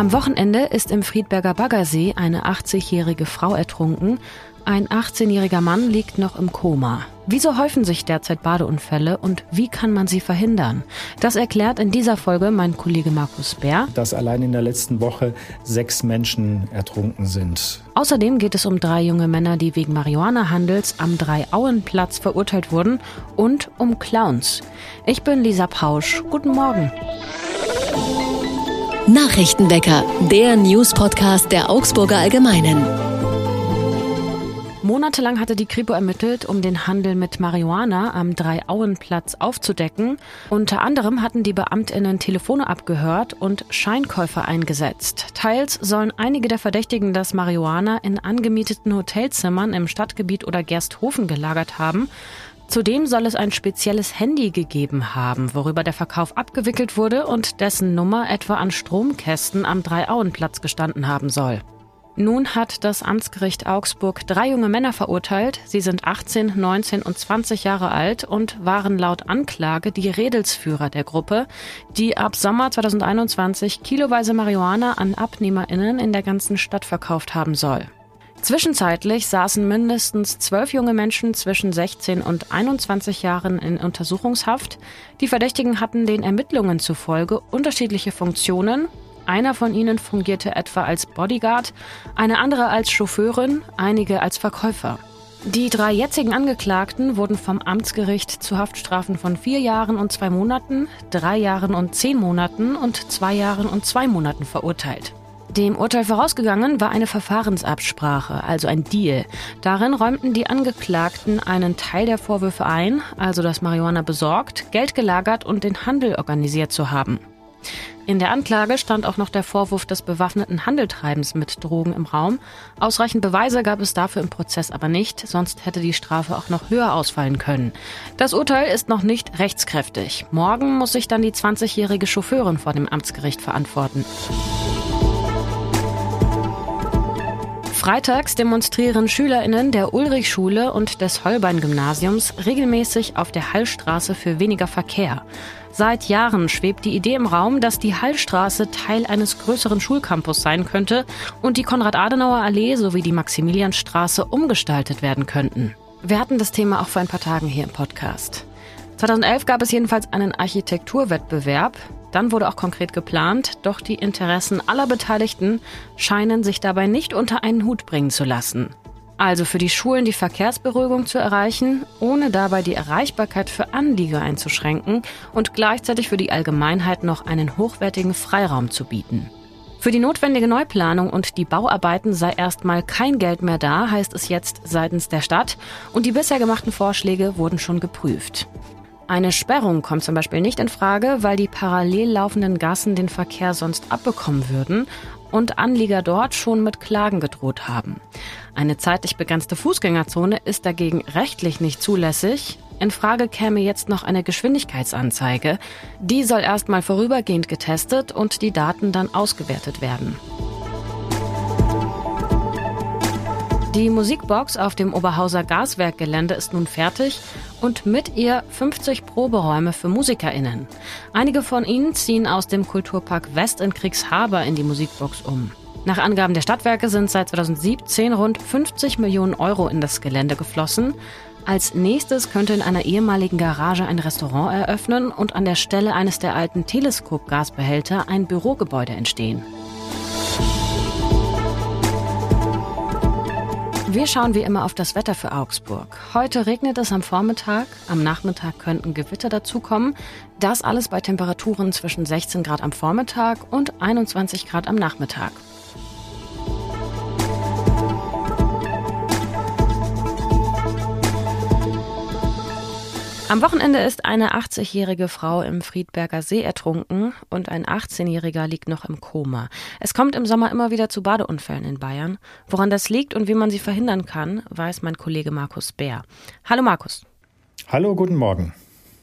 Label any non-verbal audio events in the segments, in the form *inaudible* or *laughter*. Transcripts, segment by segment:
Am Wochenende ist im Friedberger Baggersee eine 80-jährige Frau ertrunken. Ein 18-jähriger Mann liegt noch im Koma. Wieso häufen sich derzeit Badeunfälle und wie kann man sie verhindern? Das erklärt in dieser Folge mein Kollege Markus Bär. Dass allein in der letzten Woche sechs Menschen ertrunken sind. Außerdem geht es um drei junge Männer, die wegen Marihuana-Handels am Drei-Auen-Platz verurteilt wurden und um Clowns. Ich bin Lisa Pausch. Guten Morgen. Nachrichtenwecker, der News-Podcast der Augsburger Allgemeinen. Monatelang hatte die Kripo ermittelt, um den Handel mit Marihuana am Dreiauenplatz aufzudecken. Unter anderem hatten die Beamtinnen Telefone abgehört und Scheinkäufer eingesetzt. Teils sollen einige der Verdächtigen das Marihuana in angemieteten Hotelzimmern im Stadtgebiet oder Gersthofen gelagert haben. Zudem soll es ein spezielles Handy gegeben haben, worüber der Verkauf abgewickelt wurde und dessen Nummer etwa an Stromkästen am Dreiauenplatz gestanden haben soll. Nun hat das Amtsgericht Augsburg drei junge Männer verurteilt. Sie sind 18, 19 und 20 Jahre alt und waren laut Anklage die Redelsführer der Gruppe, die ab Sommer 2021 kiloweise Marihuana an AbnehmerInnen in der ganzen Stadt verkauft haben soll. Zwischenzeitlich saßen mindestens zwölf junge Menschen zwischen 16 und 21 Jahren in Untersuchungshaft. Die Verdächtigen hatten den Ermittlungen zufolge unterschiedliche Funktionen. Einer von ihnen fungierte etwa als Bodyguard, eine andere als Chauffeurin, einige als Verkäufer. Die drei jetzigen Angeklagten wurden vom Amtsgericht zu Haftstrafen von vier Jahren und zwei Monaten, drei Jahren und zehn Monaten und zwei Jahren und zwei Monaten verurteilt. Dem Urteil vorausgegangen war eine Verfahrensabsprache, also ein Deal. Darin räumten die Angeklagten einen Teil der Vorwürfe ein, also das Marihuana besorgt, Geld gelagert und den Handel organisiert zu haben. In der Anklage stand auch noch der Vorwurf des bewaffneten Handeltreibens mit Drogen im Raum. Ausreichend Beweise gab es dafür im Prozess aber nicht, sonst hätte die Strafe auch noch höher ausfallen können. Das Urteil ist noch nicht rechtskräftig. Morgen muss sich dann die 20-jährige Chauffeurin vor dem Amtsgericht verantworten. Freitags demonstrieren SchülerInnen der Ulrichschule und des Holbein-Gymnasiums regelmäßig auf der Hallstraße für weniger Verkehr. Seit Jahren schwebt die Idee im Raum, dass die Hallstraße Teil eines größeren Schulcampus sein könnte und die Konrad-Adenauer-Allee sowie die Maximilianstraße umgestaltet werden könnten. Wir hatten das Thema auch vor ein paar Tagen hier im Podcast. 2011 gab es jedenfalls einen Architekturwettbewerb. Dann wurde auch konkret geplant, doch die Interessen aller Beteiligten scheinen sich dabei nicht unter einen Hut bringen zu lassen. Also für die Schulen die Verkehrsberuhigung zu erreichen, ohne dabei die Erreichbarkeit für Anlieger einzuschränken und gleichzeitig für die Allgemeinheit noch einen hochwertigen Freiraum zu bieten. Für die notwendige Neuplanung und die Bauarbeiten sei erstmal kein Geld mehr da, heißt es jetzt seitens der Stadt, und die bisher gemachten Vorschläge wurden schon geprüft. Eine Sperrung kommt zum Beispiel nicht in Frage, weil die parallel laufenden Gassen den Verkehr sonst abbekommen würden und Anlieger dort schon mit Klagen gedroht haben. Eine zeitlich begrenzte Fußgängerzone ist dagegen rechtlich nicht zulässig. In Frage käme jetzt noch eine Geschwindigkeitsanzeige. Die soll erstmal vorübergehend getestet und die Daten dann ausgewertet werden. Die Musikbox auf dem Oberhauser Gaswerkgelände ist nun fertig und mit ihr 50 Proberäume für MusikerInnen. Einige von ihnen ziehen aus dem Kulturpark West in Kriegshaber in die Musikbox um. Nach Angaben der Stadtwerke sind seit 2017 rund 50 Millionen Euro in das Gelände geflossen. Als nächstes könnte in einer ehemaligen Garage ein Restaurant eröffnen und an der Stelle eines der alten Teleskopgasbehälter ein Bürogebäude entstehen. Wir schauen wie immer auf das Wetter für Augsburg. Heute regnet es am Vormittag, am Nachmittag könnten Gewitter dazukommen. Das alles bei Temperaturen zwischen 16 Grad am Vormittag und 21 Grad am Nachmittag. Am Wochenende ist eine 80-jährige Frau im Friedberger See ertrunken und ein 18-jähriger liegt noch im Koma. Es kommt im Sommer immer wieder zu Badeunfällen in Bayern. Woran das liegt und wie man sie verhindern kann, weiß mein Kollege Markus Bär. Hallo Markus. Hallo, guten Morgen.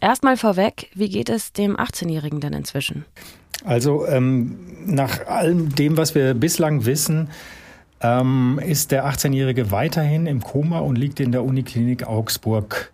Erstmal vorweg, wie geht es dem 18-Jährigen denn inzwischen? Also ähm, nach allem dem, was wir bislang wissen, ähm, ist der 18-Jährige weiterhin im Koma und liegt in der Uniklinik Augsburg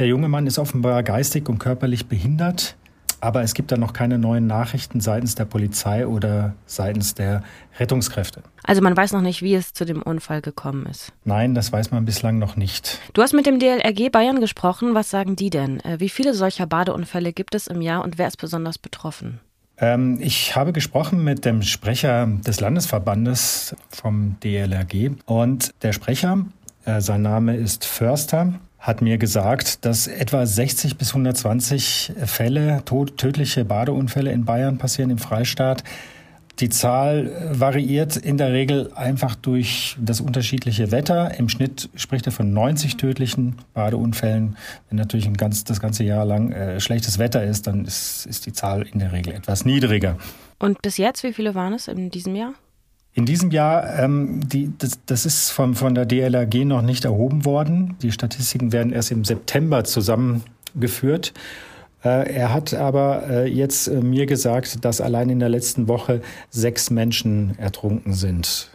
der junge Mann ist offenbar geistig und körperlich behindert. aber es gibt da noch keine neuen Nachrichten seitens der Polizei oder seitens der Rettungskräfte. Also man weiß noch nicht, wie es zu dem Unfall gekommen ist. Nein, das weiß man bislang noch nicht. Du hast mit dem DLRG Bayern gesprochen. Was sagen die denn? Äh, wie viele solcher Badeunfälle gibt es im Jahr und wer ist besonders betroffen? Ähm, ich habe gesprochen mit dem Sprecher des Landesverbandes vom DLRG und der Sprecher, äh, sein Name ist Förster, hat mir gesagt, dass etwa 60 bis 120 Fälle, tödliche Badeunfälle in Bayern passieren im Freistaat. Die Zahl variiert in der Regel einfach durch das unterschiedliche Wetter. Im Schnitt spricht er von 90 tödlichen Badeunfällen. Wenn natürlich ein ganz, das ganze Jahr lang äh, schlechtes Wetter ist, dann ist, ist die Zahl in der Regel etwas niedriger. Und bis jetzt, wie viele waren es in diesem Jahr? In diesem Jahr, ähm, die, das, das ist von, von der DLRG noch nicht erhoben worden. Die Statistiken werden erst im September zusammengeführt. Äh, er hat aber äh, jetzt äh, mir gesagt, dass allein in der letzten Woche sechs Menschen ertrunken sind.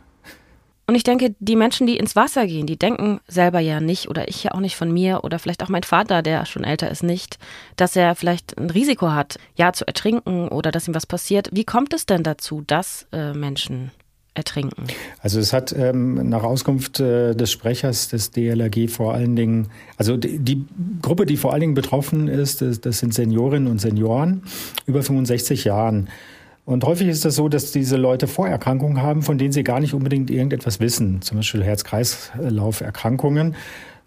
Und ich denke, die Menschen, die ins Wasser gehen, die denken selber ja nicht, oder ich ja auch nicht von mir, oder vielleicht auch mein Vater, der schon älter ist, nicht, dass er vielleicht ein Risiko hat, ja, zu ertrinken oder dass ihm was passiert. Wie kommt es denn dazu, dass äh, Menschen ertrinken? Also es hat ähm, nach Auskunft äh, des Sprechers des DLRG vor allen Dingen, also die, die, Gruppe, die vor allen Dingen betroffen ist, das, das sind Seniorinnen und Senioren über 65 Jahren. Und häufig ist das so, dass diese Leute Vorerkrankungen haben, von denen sie gar nicht unbedingt irgendetwas wissen, zum Beispiel Herz-Kreislauf-Erkrankungen.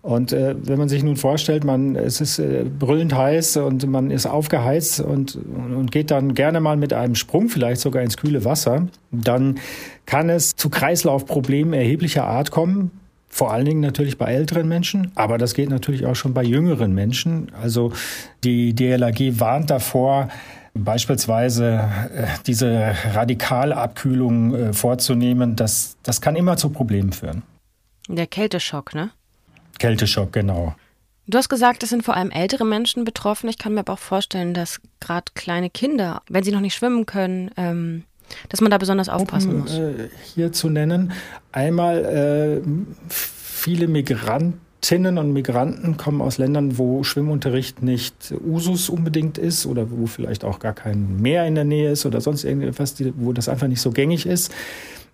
Und äh, wenn man sich nun vorstellt, man es ist äh, brüllend heiß und man ist aufgeheizt und, und geht dann gerne mal mit einem Sprung vielleicht sogar ins kühle Wasser, dann kann es zu Kreislaufproblemen erheblicher Art kommen. Vor allen Dingen natürlich bei älteren Menschen, aber das geht natürlich auch schon bei jüngeren Menschen. Also die DLAG warnt davor, beispielsweise äh, diese Radikalabkühlung äh, vorzunehmen. Das, das kann immer zu Problemen führen. Der Kälteschock, ne? Kälteschock, genau. Du hast gesagt, es sind vor allem ältere Menschen betroffen. Ich kann mir aber auch vorstellen, dass gerade kleine Kinder, wenn sie noch nicht schwimmen können, ähm, dass man da besonders aufpassen um, muss. Äh, hier zu nennen, einmal äh, viele Migrantinnen und Migranten kommen aus Ländern, wo Schwimmunterricht nicht Usus unbedingt ist oder wo vielleicht auch gar kein Meer in der Nähe ist oder sonst irgendetwas, wo das einfach nicht so gängig ist.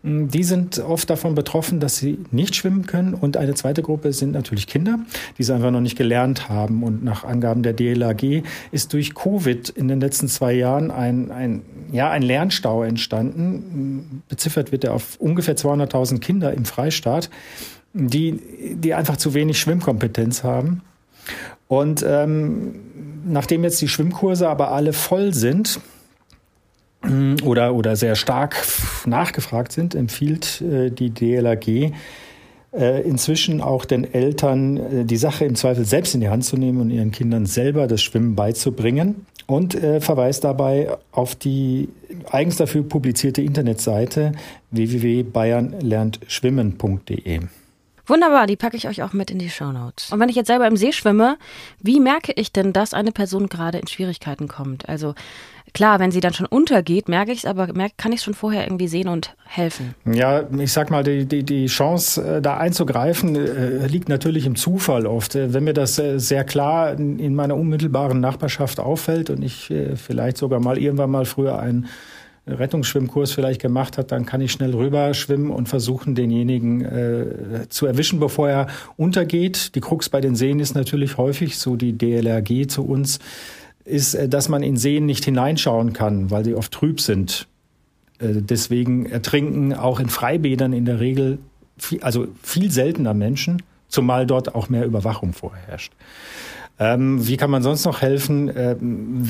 Mm, die sind oft davon betroffen, dass sie nicht schwimmen können. Und eine zweite Gruppe sind natürlich Kinder, die es einfach noch nicht gelernt haben. Und nach Angaben der DLAG ist durch Covid in den letzten zwei Jahren ein, ein, ja, ein Lernstau entstanden. Beziffert wird er auf ungefähr 200.000 Kinder im Freistaat, die, die einfach zu wenig Schwimmkompetenz haben. Und ähm, nachdem jetzt die Schwimmkurse aber alle voll sind, *clears throat* oder, oder sehr stark nachgefragt sind, empfiehlt äh, die DLAG äh, inzwischen auch den Eltern äh, die Sache im Zweifel selbst in die Hand zu nehmen und ihren Kindern selber das Schwimmen beizubringen und verweist dabei auf die eigens dafür publizierte Internetseite www.bayernlerntschwimmen.de. Wunderbar, die packe ich euch auch mit in die Show Notes. Und wenn ich jetzt selber im See schwimme, wie merke ich denn, dass eine Person gerade in Schwierigkeiten kommt? Also klar, wenn sie dann schon untergeht, merke ich es, aber merke, kann ich es schon vorher irgendwie sehen und helfen? Ja, ich sag mal, die, die, die Chance, äh, da einzugreifen, äh, liegt natürlich im Zufall oft. Äh, wenn mir das sehr klar in meiner unmittelbaren Nachbarschaft auffällt und ich vielleicht sogar mal irgendwann mal früher einen Rettungsschwimmkurs vielleicht gemacht hat, dann kann ich schnell rüber schwimmen und versuchen, denjenigen äh, zu erwischen, bevor er untergeht. Die Krux bei den Seen ist natürlich häufig, so die DLRG zu uns, ist, äh, dass man in Seen nicht hineinschauen kann, weil sie oft trüb sind. Äh, deswegen ertrinken auch in Freibädern in der Regel, viel, also viel seltener Menschen, zumal dort auch mehr Überwachung vorherrscht. Ähm, wie kann man sonst noch helfen? Ähm,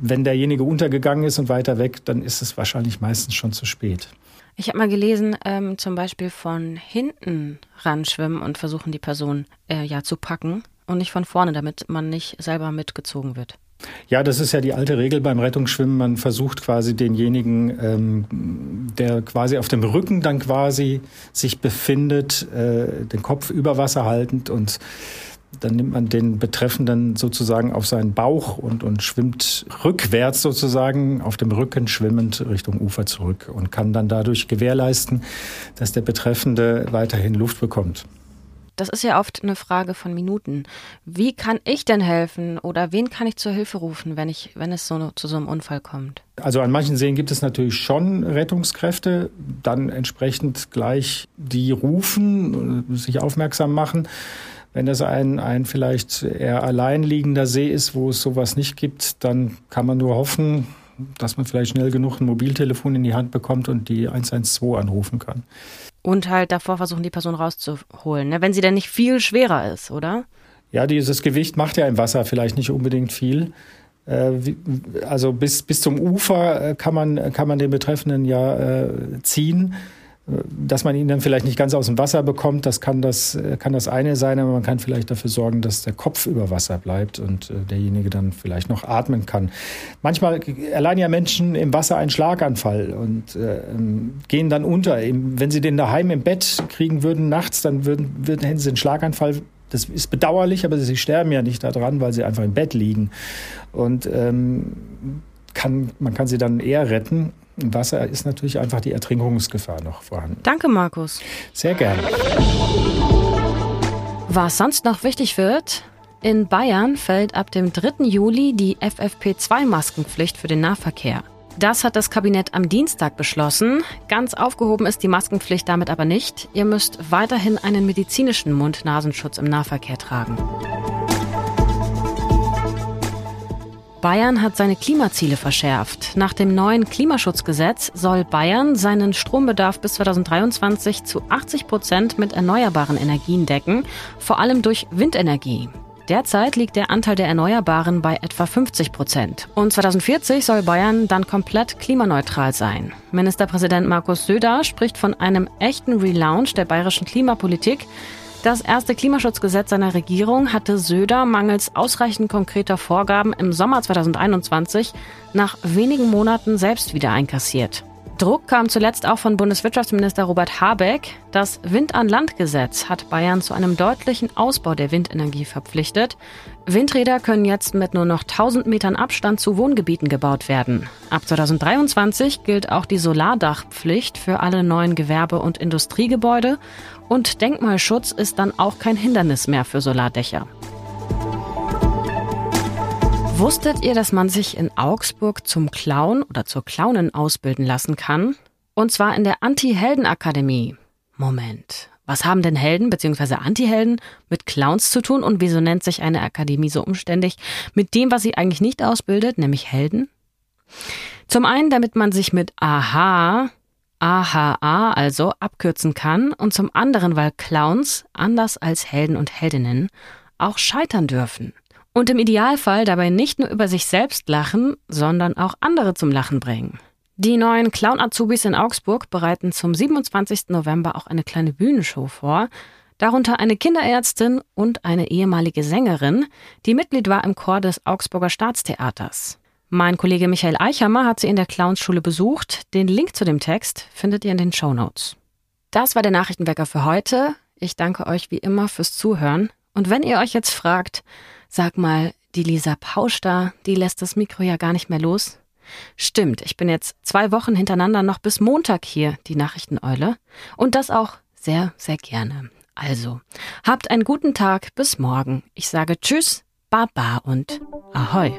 wenn derjenige untergegangen ist und weiter weg, dann ist es wahrscheinlich meistens schon zu spät. Ich habe mal gelesen, ähm, zum Beispiel von hinten ranschwimmen und versuchen, die Person äh, ja zu packen und nicht von vorne, damit man nicht selber mitgezogen wird. Ja, das ist ja die alte Regel beim Rettungsschwimmen. Man versucht quasi denjenigen, ähm, der quasi auf dem Rücken dann quasi sich befindet, äh, den Kopf über Wasser haltend und dann nimmt man den Betreffenden sozusagen auf seinen Bauch und, und schwimmt rückwärts sozusagen auf dem Rücken schwimmend Richtung Ufer zurück und kann dann dadurch gewährleisten, dass der Betreffende weiterhin Luft bekommt. Das ist ja oft eine Frage von Minuten. Wie kann ich denn helfen oder wen kann ich zur Hilfe rufen, wenn ich, wenn es so zu so einem Unfall kommt? Also an manchen Seen gibt es natürlich schon Rettungskräfte, dann entsprechend gleich die rufen, sich aufmerksam machen. Wenn das ein, ein vielleicht eher alleinliegender See ist, wo es sowas nicht gibt, dann kann man nur hoffen, dass man vielleicht schnell genug ein Mobiltelefon in die Hand bekommt und die 112 anrufen kann. Und halt davor versuchen, die Person rauszuholen, ne? wenn sie denn nicht viel schwerer ist, oder? Ja, dieses Gewicht macht ja im Wasser vielleicht nicht unbedingt viel. Äh, also bis, bis zum Ufer äh, kann man, kann man den Betreffenden ja äh, ziehen. Dass man ihn dann vielleicht nicht ganz aus dem Wasser bekommt, das kann das, kann das eine sein, aber man kann vielleicht dafür sorgen, dass der Kopf über Wasser bleibt und derjenige dann vielleicht noch atmen kann. Manchmal erleiden ja Menschen im Wasser einen Schlaganfall und äh, gehen dann unter. Wenn sie den daheim im Bett kriegen würden nachts, dann würden, würden, hätten sie einen Schlaganfall das ist bedauerlich, aber sie sterben ja nicht daran, weil sie einfach im Bett liegen. Und ähm, kann, man kann sie dann eher retten. Im Wasser ist natürlich einfach die Ertrinkungsgefahr noch vorhanden. Danke, Markus. Sehr gerne. Was sonst noch wichtig wird, in Bayern fällt ab dem 3. Juli die FFP2-Maskenpflicht für den Nahverkehr. Das hat das Kabinett am Dienstag beschlossen. Ganz aufgehoben ist die Maskenpflicht damit aber nicht. Ihr müsst weiterhin einen medizinischen Mund-Nasenschutz im Nahverkehr tragen. Bayern hat seine Klimaziele verschärft. Nach dem neuen Klimaschutzgesetz soll Bayern seinen Strombedarf bis 2023 zu 80 Prozent mit erneuerbaren Energien decken, vor allem durch Windenergie. Derzeit liegt der Anteil der Erneuerbaren bei etwa 50 Prozent. Und 2040 soll Bayern dann komplett klimaneutral sein. Ministerpräsident Markus Söder spricht von einem echten Relaunch der bayerischen Klimapolitik. Das erste Klimaschutzgesetz seiner Regierung hatte Söder mangels ausreichend konkreter Vorgaben im Sommer 2021 nach wenigen Monaten selbst wieder einkassiert. Druck kam zuletzt auch von Bundeswirtschaftsminister Robert Habeck. Das Wind-an-Land-Gesetz hat Bayern zu einem deutlichen Ausbau der Windenergie verpflichtet. Windräder können jetzt mit nur noch 1000 Metern Abstand zu Wohngebieten gebaut werden. Ab 2023 gilt auch die Solardachpflicht für alle neuen Gewerbe- und Industriegebäude und Denkmalschutz ist dann auch kein Hindernis mehr für Solardächer. Wusstet ihr, dass man sich in Augsburg zum Clown oder zur Clownin ausbilden lassen kann? Und zwar in der Anti-Helden-Akademie. Moment. Was haben denn Helden bzw. Anti-Helden mit Clowns zu tun und wieso nennt sich eine Akademie so umständlich mit dem, was sie eigentlich nicht ausbildet, nämlich Helden? Zum einen, damit man sich mit AHA, AHA also abkürzen kann und zum anderen, weil Clowns, anders als Helden und Heldinnen, auch scheitern dürfen und im Idealfall dabei nicht nur über sich selbst lachen, sondern auch andere zum Lachen bringen. Die neuen Clown-Azubis in Augsburg bereiten zum 27. November auch eine kleine Bühnenshow vor, darunter eine Kinderärztin und eine ehemalige Sängerin, die Mitglied war im Chor des Augsburger Staatstheaters. Mein Kollege Michael Eichhammer hat sie in der Clownsschule besucht. Den Link zu dem Text findet ihr in den Show Notes. Das war der Nachrichtenwecker für heute. Ich danke euch wie immer fürs Zuhören. Und wenn ihr euch jetzt fragt, Sag mal, die Lisa Pausch da, die lässt das Mikro ja gar nicht mehr los. Stimmt, ich bin jetzt zwei Wochen hintereinander noch bis Montag hier, die Nachrichteneule. Und das auch sehr, sehr gerne. Also, habt einen guten Tag, bis morgen. Ich sage Tschüss, Baba und Ahoi.